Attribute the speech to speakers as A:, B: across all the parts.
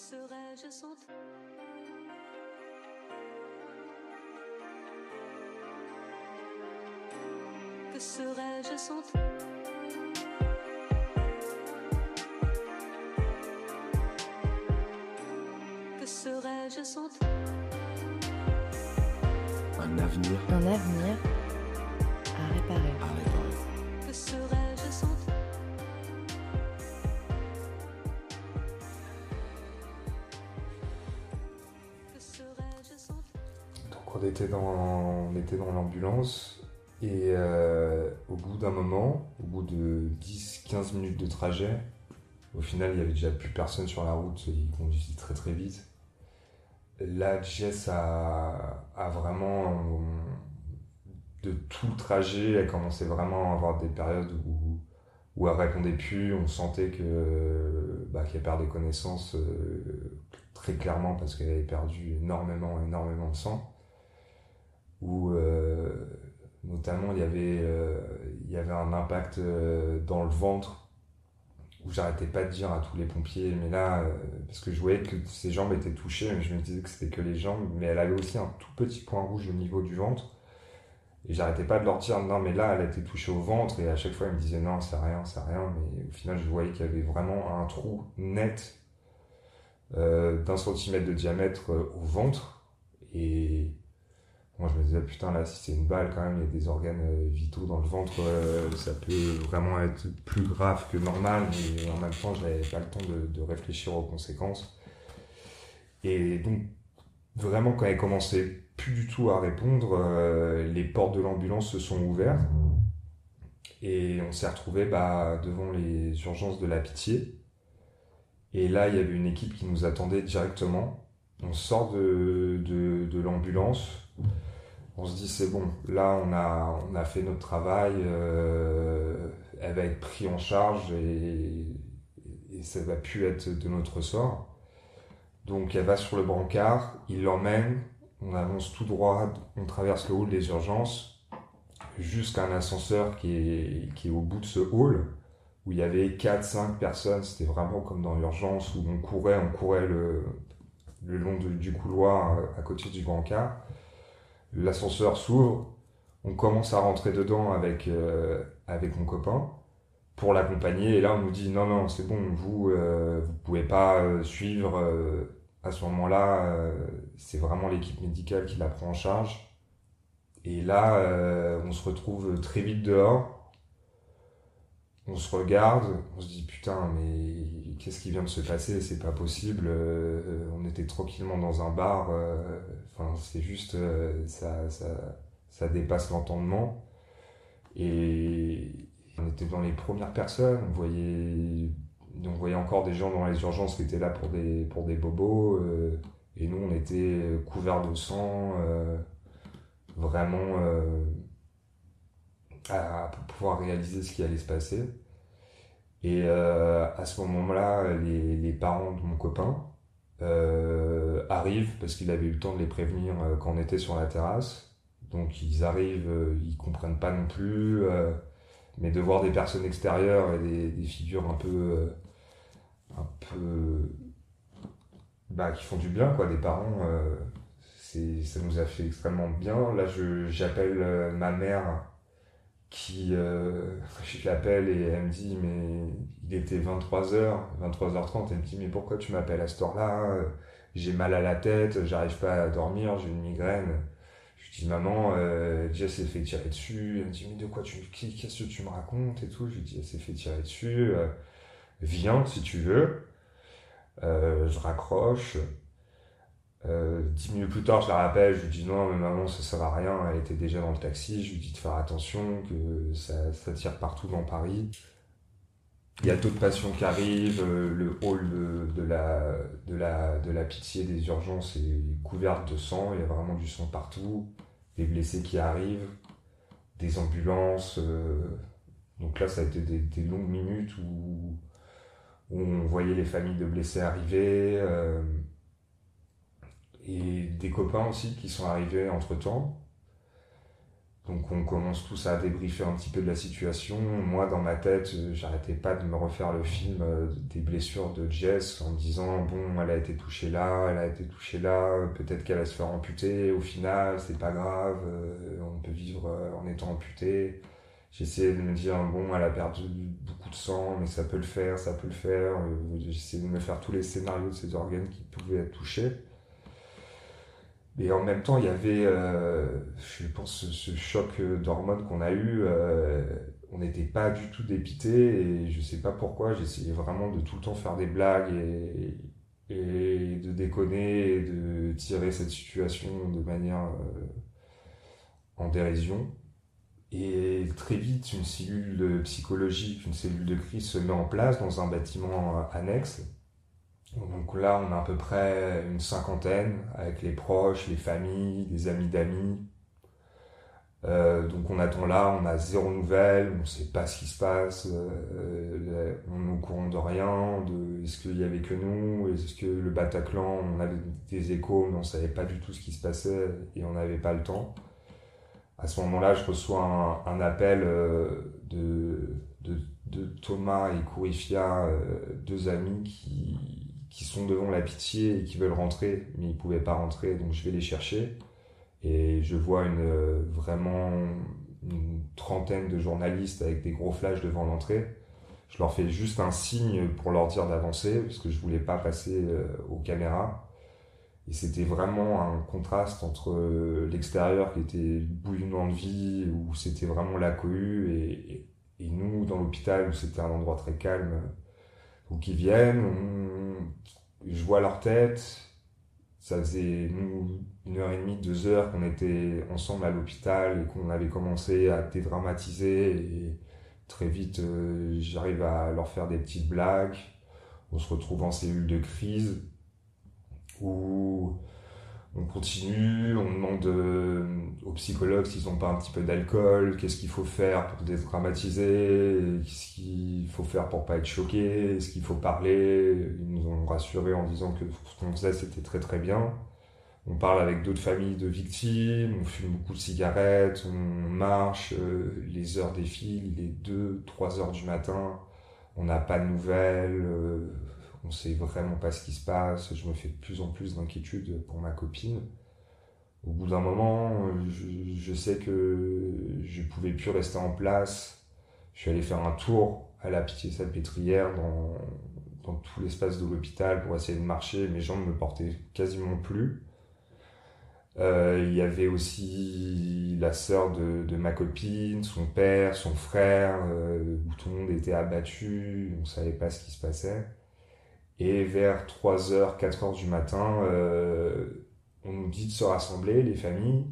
A: serais-je sans toi? Que serais-je sans toi? Que serais-je sans toi?
B: Un avenir.
C: Un avenir
D: était dans, on était dans l'ambulance et euh, au bout d'un moment, au bout de 10-15 minutes de trajet, au final il y avait déjà plus personne sur la route, il conduisait très très vite. Là Jess a, vraiment, euh, de tout le trajet, elle commençait vraiment à avoir des périodes où, où elle répondait plus, on sentait bah, qu'elle perdait connaissance euh, très clairement parce qu'elle avait perdu énormément, énormément de sang où euh, notamment il y avait euh, il y avait un impact euh, dans le ventre où j'arrêtais pas de dire à tous les pompiers mais là parce que je voyais que ses jambes étaient touchées mais je me disais que c'était que les jambes mais elle avait aussi un tout petit point rouge au niveau du ventre et j'arrêtais pas de leur dire non mais là elle a été touchée au ventre et à chaque fois ils me disaient non c'est rien c'est rien mais au final je voyais qu'il y avait vraiment un trou net d'un centimètre de diamètre au ventre et moi, je me disais, putain, là, si c'est une balle, quand même, il y a des organes euh, vitaux dans le ventre, euh, ça peut vraiment être plus grave que normal, mais en même temps, je n'avais pas le temps de, réfléchir aux conséquences. Et donc, vraiment, quand elle commençait plus du tout à répondre, euh, les portes de l'ambulance se sont ouvertes et on s'est retrouvé bah, devant les urgences de la pitié. Et là, il y avait une équipe qui nous attendait directement. On sort de l'ambulance on se dit c'est bon, là on a, fait notre travail, euh, elle va être prise en charge et, et ça va plus être de notre sort. Donc elle va sur le brancard, il l'emmène, on avance tout droit, on traverse le hall des urgences jusqu'à un ascenseur qui est, au bout de ce hall où il y avait 4-5 personnes, c'était vraiment comme dans l'urgence où on courait, on courait le, long du couloir à côté du brancard. L'ascenseur s'ouvre, on commence à rentrer dedans avec, euh, avec mon copain pour l'accompagner. Et là, on nous dit non, non, c'est bon, vous, euh, vous pouvez pas euh, suivre. euh, à ce moment-là, euh, c'est vraiment l'équipe médicale qui la prend en charge. Et là, euh, on se retrouve très vite dehors. On se regarde, on se dit putain, mais qu'est-ce qui vient de se passer? C'est pas possible. euh, on était tranquillement dans un bar. euh, c'est juste, euh, ça, ça, ça dépasse l'entendement. Et on était dans les premières personnes. On voyait, on voyait encore des gens dans les urgences qui étaient là pour des, pour des bobos. euh, et nous, on était couverts de sang, euh, vraiment euh, à, pouvoir réaliser ce qui allait se passer. Et euh, à ce moment-là, les, les parents de mon copain euh, arrivent parce qu'il avait eu le temps de les prévenir euh, quand on était sur la terrasse. Donc ils arrivent, euh, ils comprennent pas non plus, euh, mais de voir des personnes extérieures et des, des figures un peu, un peu, bah, qui font du bien, quoi, des parents. ça nous a fait extrêmement bien. Là, j'appelle ma mère qui, euh, je l'appelle et elle me dit, mais il était 23h, 23h30, elle me dit, mais pourquoi tu m'appelles à cette heure-là J'ai mal à la tête, j'arrive pas à dormir, j'ai une migraine. Je lui dis, maman, euh, Jess s'est fait tirer dessus. Elle me dit, mais de quoi tu, qu'est-ce que tu me racontes et tout. Je lui dis, elle s'est fait tirer dessus. euh, viens si tu veux. Euh, je raccroche. Euh, dix minutes plus tard, je la rappelle, je lui dis non, mais maman, ça sert à rien, elle était déjà dans le taxi, je lui dis de faire attention, que ça, ça tire partout dans Paris. Il y a d'autres patients qui arrivent, euh, le hall de, la, de, la, de la pitié des urgences est couvert de sang, il y a vraiment du sang partout, des blessés qui arrivent, des ambulances. euh, donc là, ça a été des, des longues minutes où, où on voyait les familles de blessés arriver. euh, et des copains aussi qui sont arrivés entre temps. Donc on commence tous à débriefer un petit peu de la situation. Moi, dans ma tête, euh, j'arrêtais pas de me refaire le film euh, des blessures de Jess en me disant bon, elle a été touchée là, elle a été touchée là, peut-être qu'elle va se faire amputer. Au final, c'est pas grave, euh, on peut vivre en étant amputé. J'essayais de me dire bon, elle a perdu beaucoup de sang, mais ça peut le faire, ça peut le faire. J'essayais de me faire tous les scénarios de ces organes qui pouvaient être touchés. Et en même temps, il y avait, euh, je pense, ce, choc d'hormones qu'on a eu. Euh, on n'était pas du tout dépité et je sais pas pourquoi. J'essayais vraiment de tout le temps faire des blagues et, et de déconner et de tirer cette situation de manière euh, en dérision. Et très vite, une cellule psychologique, une cellule de crise se met en place dans un bâtiment annexe donc là, on a à peu près une cinquantaine avec les proches, les familles, des amis d'amis. Euh, donc on attend là, on a zéro nouvelle, on ne sait pas ce qui se passe, euh, on est au courant de rien, de est-ce qu'il y avait que nous, est-ce que le Bataclan, on avait des échos, mais on savait pas du tout ce qui se passait et on n'avait pas le temps. À ce moment-là, je reçois un, appel euh, de, de, de, Thomas et Kourifia, deux amis qui, qui sont devant la pitié et qui veulent rentrer, mais ils pouvaient pas rentrer, donc je vais les chercher. Et je vois une, euh, vraiment une trentaine de journalistes avec des gros flashs devant l'entrée. Je leur fais juste un signe pour leur dire d'avancer, parce que je voulais pas passer euh, aux caméras. Et c'était vraiment un contraste entre euh, l'extérieur qui était bouillonnant de vie, où c'était vraiment la cohue, et, et, nous, dans l'hôpital, où c'était un endroit très calme, ou qui viennent, je vois leur tête. Ça faisait nous, une heure et demie, deux heures qu'on était ensemble à l'hôpital et qu'on avait commencé à dédramatiser. Et très vite, euh, j'arrive à leur faire des petites blagues. On se retrouve en cellule de crise où on continue, on demande euh, aux psychologues s'ils n'ont pas un petit peu d'alcool, qu'est-ce qu'il faut faire pour dédramatiser, qu'est-ce qu'il faut faire pour pas être choqué, est-ce qu'il faut parler. Ils nous ont rassurés en disant que ce qu'on faisait c'était très très bien. On parle avec d'autres familles de victimes, on fume beaucoup de cigarettes, on marche, euh, les heures défilent, il est 2, 3 heures du matin, on n'a pas de nouvelles. Euh, on sait vraiment pas ce qui se passe, je me fais de plus en plus d'inquiétude pour ma copine. Au bout d'un moment, je, sais que je pouvais plus rester en place. Je suis allé faire un tour à la Pitié-Salpêtrière dans, dans tout l'espace de l'hôpital pour essayer de marcher. Mes jambes me portaient quasiment plus. Euh, il y avait aussi la sœur de, ma copine, son père, son frère, euh, tout le monde était abattu, on savait pas ce qui se passait. Et vers 3h, 4h du matin, euh, on nous dit de se rassembler, les familles,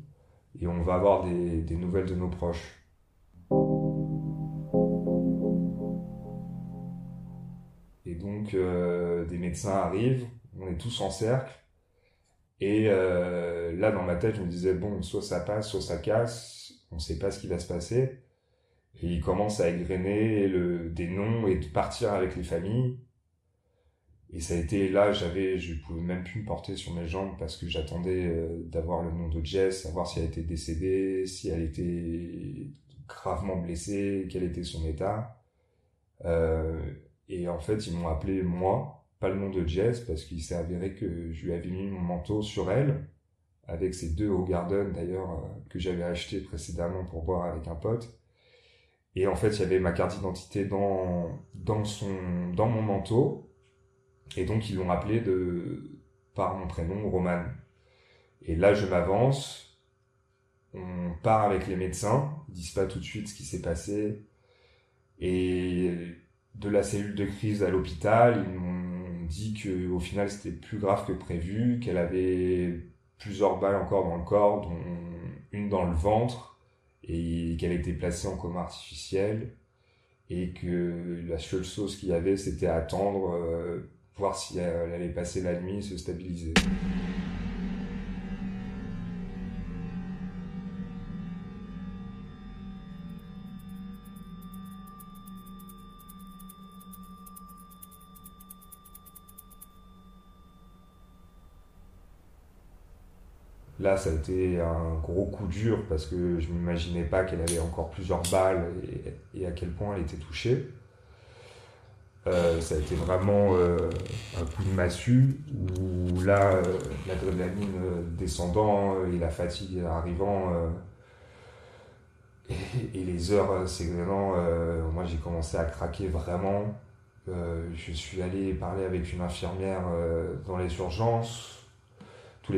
D: et on va avoir des, nouvelles de nos proches. Et donc, euh, des médecins arrivent, on est tous en cercle, et euh, là, dans ma tête, je me disais, bon, soit ça passe, soit ça casse, on ne sait pas ce qui va se passer. Et ils commencent à égrener des noms et de partir avec les familles. Et ça a été là, j'avais, je pouvais même plus me porter sur mes jambes parce que j'attendais euh, d'avoir le nom de Jess, savoir si elle était décédée, si elle était gravement blessée, quel était son état. Euh, et en fait, ils m'ont appelé moi, pas le nom de Jess, parce qu'il s'est avéré que je lui avais mis mon manteau sur elle, avec ces deux au Garden d'ailleurs euh, que j'avais acheté précédemment pour boire avec un pote. Et en fait, il y avait ma carte d'identité dans dans dans mon manteau et donc ils l'ont appelé de, par mon prénom, Roman. Et là, je m'avance, on part avec les médecins, ils disent pas tout de suite ce qui s'est passé. Et de la cellule de crise à l'hôpital, ils m'ont dit que au final c'était plus grave que prévu, qu'elle avait plusieurs balles encore dans le corps, dont une dans le ventre, et qu'elle était placée en coma artificiel, et que la seule chose qu'il y avait c'était attendre euh, voir si elle allait passer la nuit, se stabiliser. Là, ça a été un gros coup dur parce que je m'imaginais pas qu'elle avait encore plusieurs balles et, et à quel point elle était touchée. Euh, ça a été vraiment euh, un coup de massue où là, euh, l'adrénaline euh, descendant euh, et la fatigue arrivant et, et les heures euh, moi j'ai commencé à craquer vraiment. Je suis allé parler avec une infirmière dans les urgences. Tous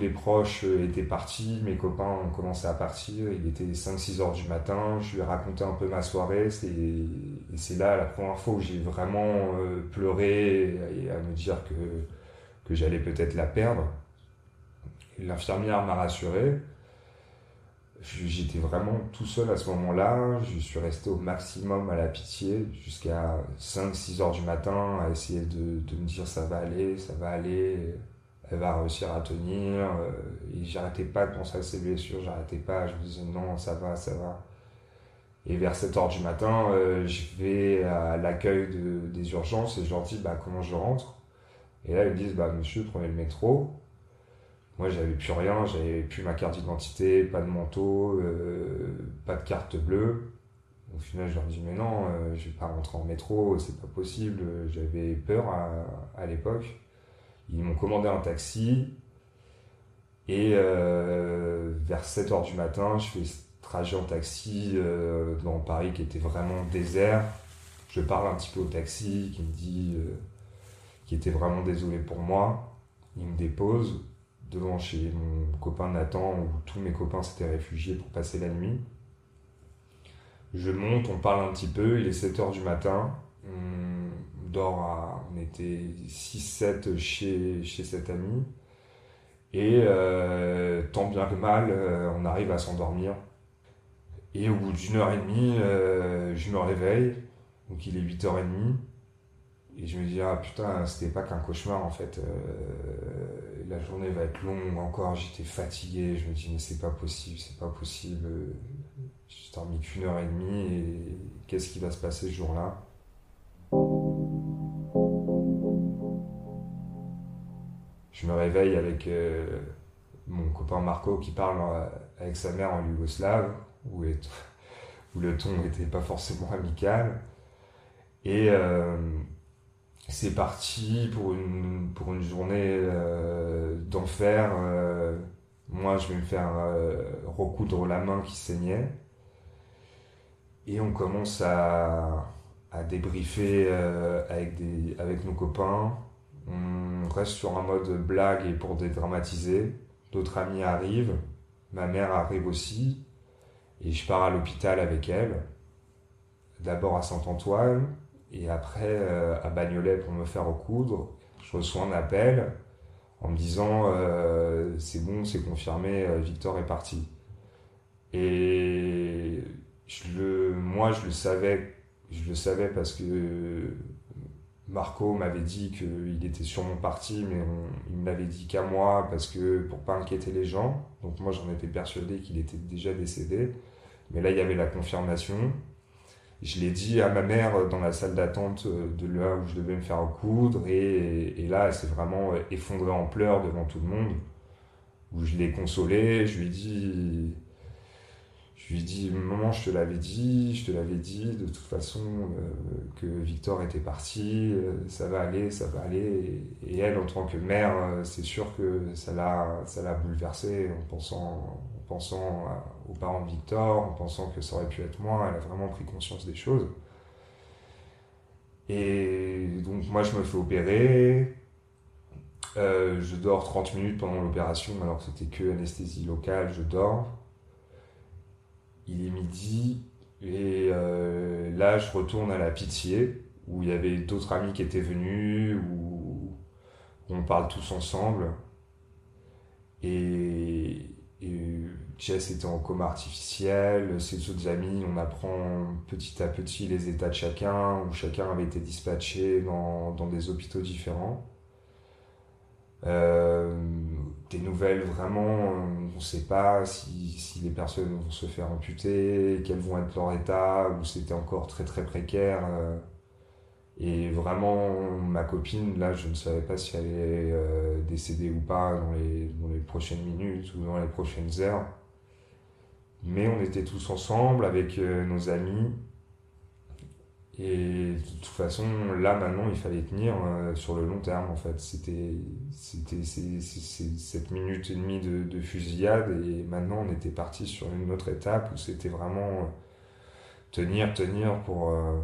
D: les proches euh, étaient partis, mes copains ont commencé à partir. Il était 5-6 heures du matin. Je lui ai raconté un peu ma soirée. C'est- là la première fois où j'ai vraiment euh, pleuré et à me dire que, j'allais peut-être la perdre. L'infirmière m'a rassuré. J'étais vraiment tout seul à ce moment-là. Je suis resté au maximum à la pitié jusqu'à 5-6 heures du matin à essayer de me dire ça va aller, ça va aller, elle va réussir à tenir. euh, j'arrêtais pas de penser à ses blessures, j'arrêtais pas. Je me disais non, ça va, ça va. Et vers 7 heures du matin, euh, je vais à l'accueil de- des urgences et je leur dis bah, comment je rentre? Et là, ils me disent bah, monsieur, prenez le métro. Moi, j'avais plus rien, j'avais plus ma carte d'identité, pas de manteau, euh, pas de carte bleue. Au final, je leur dis mais non, euh, je vais pas rentrer en métro, c'est pas possible. J'avais peur à l'époque. Ils m'ont commandé un taxi et euh, vers 7 heures du matin, je fais ce trajet en taxi euh, dans Paris qui était vraiment désert. Je parle un petit peu au taxi qui me dit euh, qu'il était vraiment désolé pour moi. Il me dépose devant chez mon copain Nathan où tous mes copains s'étaient réfugiés pour passer la nuit. Je monte, on parle un petit peu, il est 7h du matin. On était 6-7 chez, chez cet ami. Et euh, tant bien que mal, euh, on arrive à s'endormir. Et au bout d'une heure et demie, euh, je me réveille. Donc il est 8h30. Et je me dis, ah putain, c'était pas qu'un cauchemar en fait. La journée va être longue encore. J'étais fatigué. Je me dis, mais c'est pas possible, c'est pas possible. J'ai dormi qu'une heure et demie. Et qu'est-ce qui va se passer ce jour-là? Je me réveille avec euh, mon copain Marco qui parle euh, avec sa mère en yougoslave, où, le ton n'était pas forcément amical. Et euh, c'est parti pour une, journée d'enfer. moi, je vais me faire recoudre la main qui saignait. Et on commence à, débriefer avec nos copains. On reste sur un mode blague et pour dédramatiser. D'autres amis arrivent. Ma mère arrive aussi. Et je pars à l'hôpital avec elle. D'abord à Saint-Antoine et après euh, à Bagnolet pour me faire recoudre. Je reçois un appel en me disant euh, c'est bon, c'est confirmé, euh, Victor est parti. Et le, moi je le savais, je le savais parce que Marco m'avait dit qu'il était sûrement parti, mais il me l'avait dit qu'à moi parce que pour pas inquiéter les gens. Donc moi j'en étais persuadé qu'il était déjà décédé. Mais là il y avait la confirmation. Je l'ai dit à ma mère dans la salle d'attente de là où je devais me faire recoudre et, et là elle s'est vraiment effondrée en pleurs devant tout le monde. Où je l'ai consolée, je lui ai dit, je lui ai dit, maman, je te l'avais dit, je te l'avais dit, de toute façon, euh, que Victor était parti, euh, ça va aller, ça va aller. Et, elle, en tant que mère, euh, c'est sûr que ça l'a, ça bouleversée en pensant, en pensant aux parents de Victor, en pensant que ça aurait pu être moi. Elle a vraiment pris conscience des choses. Et donc, moi, je me fais opérer. Je dors 30 minutes pendant l'opération, alors que c'était que anesthésie locale, je dors. Il est midi, et euh, là, je retourne à la pitié, où il y avait d'autres amis qui étaient venus, où, on parle tous ensemble. Et, et Jess était en coma artificiel, ses autres amis, on apprend petit à petit les états de chacun, où chacun avait été dispatché dans, dans des hôpitaux différents. Euh, des nouvelles vraiment, on ne sait pas si, les personnes vont se faire amputer, quels vont être leur état, ou c'était encore très très précaire. euh. Et vraiment, ma copine, là, je ne savais pas si elle allait euh, décéder ou pas dans les, dans les prochaines minutes ou dans les prochaines heures. Mais on était tous ensemble avec euh, nos amis. Et de toute façon, là maintenant, il fallait tenir euh, sur le long terme en fait. C'était cette minute et demie de, de fusillade et maintenant on était parti sur une autre étape où c'était vraiment euh, tenir, tenir pour, euh,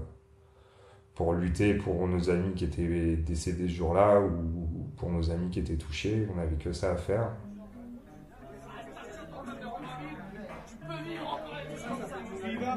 D: pour lutter pour nos amis qui étaient décédés ce jour-là ou pour nos amis qui étaient touchés. On n'avait que ça à faire.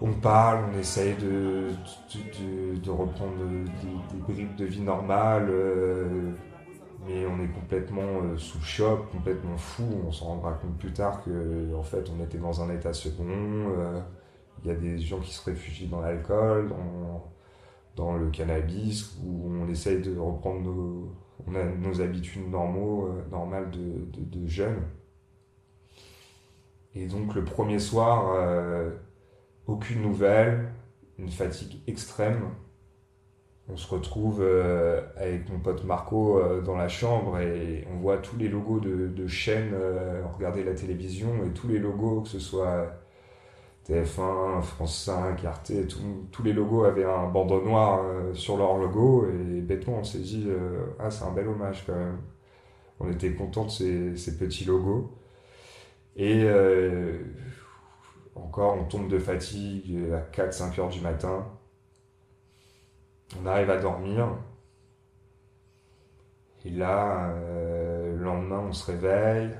D: on parle, on essaye de, reprendre des, bribes de vie normale, euh, mais on est complètement euh, sous choc, complètement fou. On s'en rendra compte plus tard que en fait on était dans un état second. euh, Il y a des gens qui se réfugient dans l'alcool, dans, le cannabis, où on essaye de reprendre nos, habitudes normaux, normales de, jeunes. Et donc le premier soir, aucune nouvelle, une fatigue extrême. On se retrouve euh, avec mon pote Marco euh, dans la chambre et on voit tous les logos de, chaînes, euh, on regardait la télévision et tous les logos, que ce soit TF1, France 5, Arte, tous les logos avaient un bandeau noir sur leur logo et bêtement on s'est dit ah c'est un bel hommage quand même. On était content de ces, petits logos. Et encore on tombe de fatigue à 4-5 heures du matin. On arrive à dormir. Et là, euh, le lendemain, on se réveille.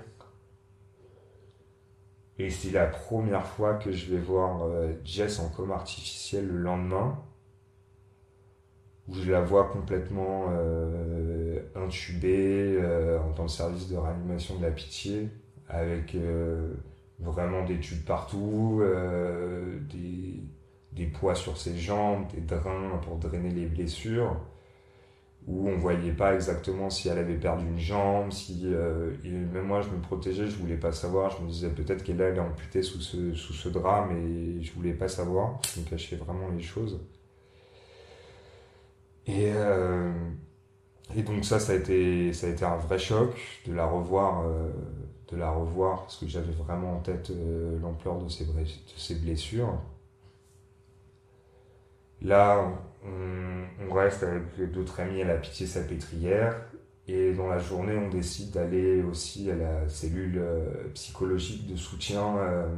D: Et c'est la première fois que je vais voir euh, Jess en coma artificiel le lendemain. Où je la vois complètement euh, intubée euh, dans le service de réanimation de la pitié. Avec vraiment des tubes partout, euh, des, des poids sur ses jambes, des drains pour drainer les blessures où on voyait pas exactement si elle avait perdu une jambe, si euh, même moi je me protégeais, je voulais pas savoir, je me disais peut-être qu'elle elle est amputée sous ce sous ce drap, mais je voulais pas savoir, je me cachais vraiment les choses. Et euh, et donc ça ça a été ça a été un vrai choc de la revoir de la revoir parce que j'avais vraiment en tête euh, l'ampleur de ses blessures. Là, on, reste avec d'autres amis à la pitié salpêtrière et dans la journée, on décide d'aller aussi à la cellule euh, psychologique de soutien euh,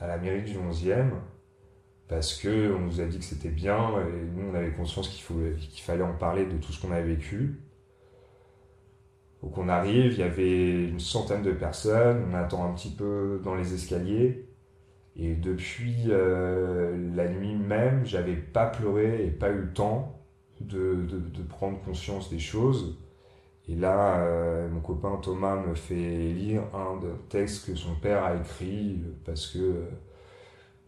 D: à la mairie du 11e parce que on nous a dit que c'était bien et nous on avait conscience qu'il fallait en parler de tout ce qu'on avait vécu. Donc on arrive, il y avait une centaine de personnes, on attend un petit peu dans les escaliers et depuis euh, la nuit même, j'avais pas pleuré et pas eu le temps de, prendre conscience des choses. Et là, euh, mon copain Thomas me fait lire un texte que son père a écrit parce que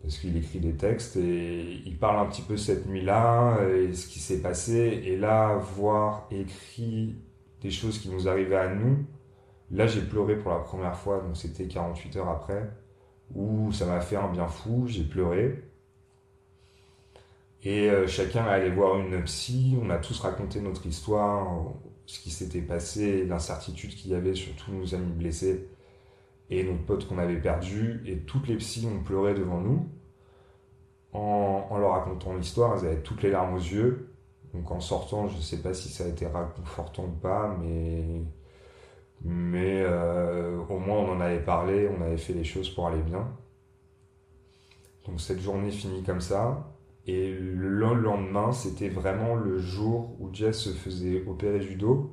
D: parce qu'il écrit des textes et il parle un petit peu cette nuit-là et ce qui s'est passé. Et là, voir écrit des choses qui nous arrivaient à nous, là j'ai pleuré pour la première fois, donc c'était 48 heures après où ça m'a fait un bien fou, j'ai pleuré. Et euh, chacun est allé voir une psy, on a tous raconté notre histoire, ce qui s'était passé, l'incertitude qu'il y avait sur tous nos amis blessés et notre pote qu'on avait perdu. Et toutes les psys ont pleuré devant nous. En, en leur racontant l'histoire, elles avaient toutes les larmes aux yeux. Donc en sortant, je sais pas si ça a été réconfortant ou pas, mais mais euh, au moins on en avait parlé, on avait fait les choses pour aller bien. Donc cette journée finit comme ça. Et le lendemain, c'était vraiment le jour où Jess se faisait opérer du dos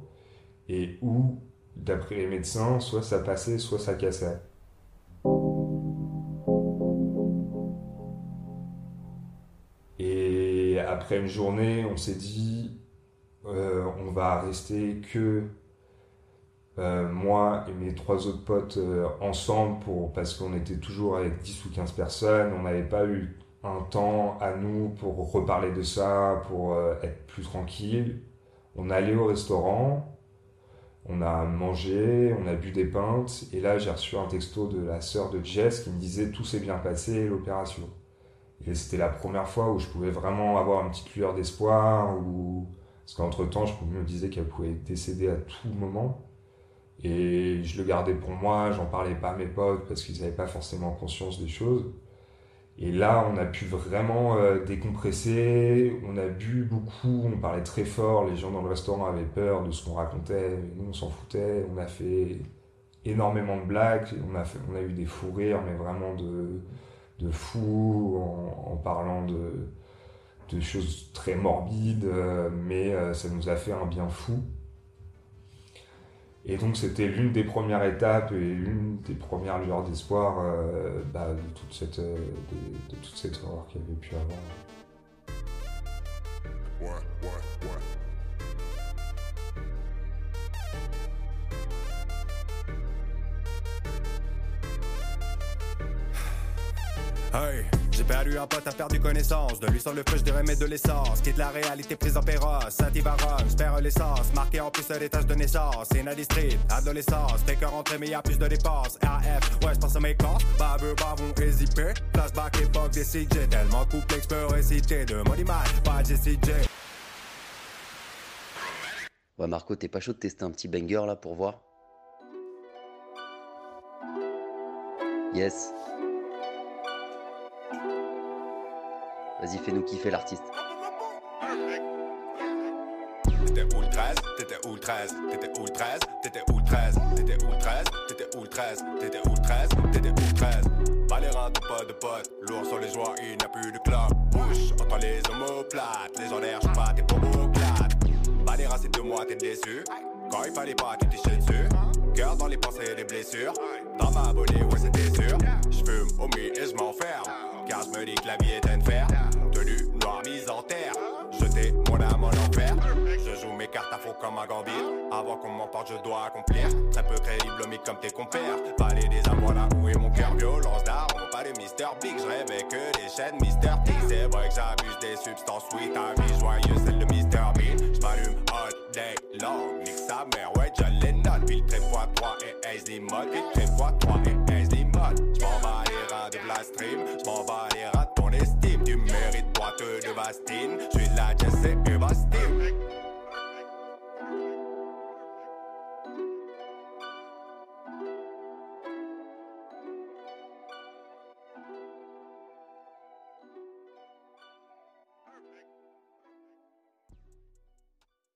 D: et où, d'après les médecins, soit ça passait, soit ça cassait. Après une journée, on s'est dit, euh, on va rester que euh, moi et mes trois autres potes euh, ensemble pour, parce qu'on était toujours avec 10 ou 15 personnes. On n'avait pas eu un temps à nous pour reparler de ça, pour être plus tranquille. On allait au restaurant, on a mangé, on a bu des pintes, et là j'ai reçu un texto de la sœur de Jess qui me disait tout s'est bien passé, l'opération. Et c'était la première fois où je pouvais vraiment avoir une petite lueur d'espoir, ou... parce qu'entre temps je me disais qu'elle pouvait décéder à tout moment. Et je le gardais pour moi, j'en parlais pas à mes potes parce qu'ils n'avaient pas forcément conscience des choses. Et là, on a pu vraiment euh, décompresser, on a bu beaucoup, on parlait très fort, les gens dans le restaurant avaient peur de ce qu'on racontait, nous on s'en foutait, on a fait énormément de blagues, on a, on a eu des fous rires, mais vraiment de, de fous, en, parlant de, choses très morbides, euh, mais euh, ça nous a fait un bien fou. Et donc c'était l'une des premières étapes et l'une des premières lueurs d'espoir euh, bah, de, de, toute cette horreur qu'il y avait pu avoir.
E: Hey, j'ai perdu un pote, a perdu connaissance. De lui sans le feu, je dirais mettre de l'essence. Quitte la réalité prise en péros. Saint-Ibaron, j'perds l'essence. Marqué en plus les tâches de naissance. Inady Street, adolescence. Fais que rentrer, mais y'a plus de dépenses. AF, ouais, j'pense à mes camps. Baveux, bavons et zippé. Flashback, époque des CJ. Tellement complexe, peux réciter. De Money Man, pas JCJ.
F: Ouais, Marco, t'es pas chaud de tester un petit banger là pour voir? Yes. Vas-y, fais-nous kiffer l'artiste.
E: T'étais ultras, t'étais ultras, t'étais ultras, t'étais ultras, t'étais ultras, t'étais ultras, t'étais ultras, t'étais ultras. Pas les rats, pas de potes, lourd sur les joies, il n'y a plus de club. Bouche, entends les omoplates, les en je pas tes pomoclates. Pas les rats, c'est de moi, t'es déçu. Quand il fallait pas, tu t'es dessus. Cœur dans les pensées et les blessures. Dans ma abonné, ouais, c'était sûr. J'fume au milieu et j'm'enferme. Car j'me dis que la vie est un fer. Je joue mes cartes à faux comme un gambit Avant qu'on m'emporte je dois accomplir. Très peu crédible mais comme tes compères. Parler des amours là où est mon cœur. Violence d'armes, pas de Mr Big. Je que des chaînes Mr T. C'est vrai que j'abuse des substances. Sweet Ta vie joyeuse celle de Mr Bean. J'm'allume all day long. Nique sa mère ouais John Lennon Filtré x3 et Ace Limon. Filtré x3 et Ace Limon. J'm'en bats les reins de Blast Stream J'm'en bats tu mérites toi de Bastine, Je suis là, je sais que vas